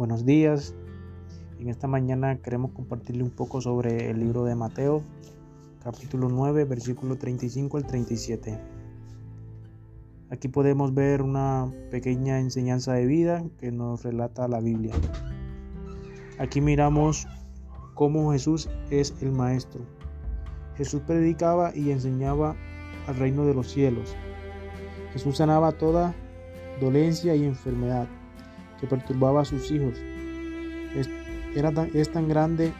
Buenos días. En esta mañana queremos compartirle un poco sobre el libro de Mateo, capítulo 9, versículo 35 al 37. Aquí podemos ver una pequeña enseñanza de vida que nos relata la Biblia. Aquí miramos cómo Jesús es el Maestro. Jesús predicaba y enseñaba al reino de los cielos. Jesús sanaba toda dolencia y enfermedad que perturbaba a sus hijos. Es, tan, es tan grande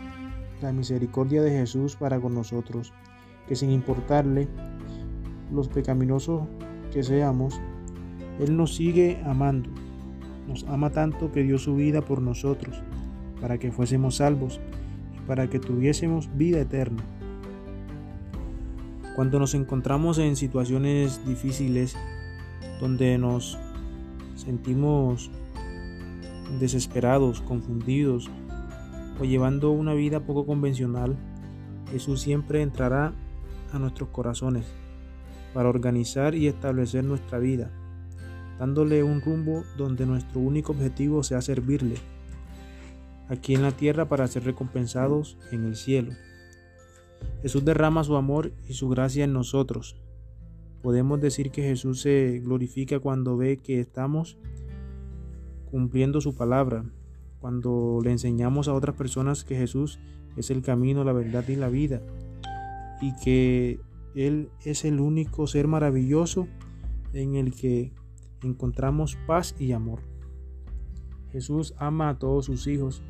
la misericordia de Jesús para con nosotros, que sin importarle los pecaminosos que seamos, Él nos sigue amando. Nos ama tanto que dio su vida por nosotros, para que fuésemos salvos y para que tuviésemos vida eterna. Cuando nos encontramos en situaciones difíciles, donde nos sentimos desesperados, confundidos o llevando una vida poco convencional, Jesús siempre entrará a nuestros corazones para organizar y establecer nuestra vida, dándole un rumbo donde nuestro único objetivo sea servirle, aquí en la tierra para ser recompensados en el cielo. Jesús derrama su amor y su gracia en nosotros. Podemos decir que Jesús se glorifica cuando ve que estamos cumpliendo su palabra, cuando le enseñamos a otras personas que Jesús es el camino, la verdad y la vida, y que Él es el único ser maravilloso en el que encontramos paz y amor. Jesús ama a todos sus hijos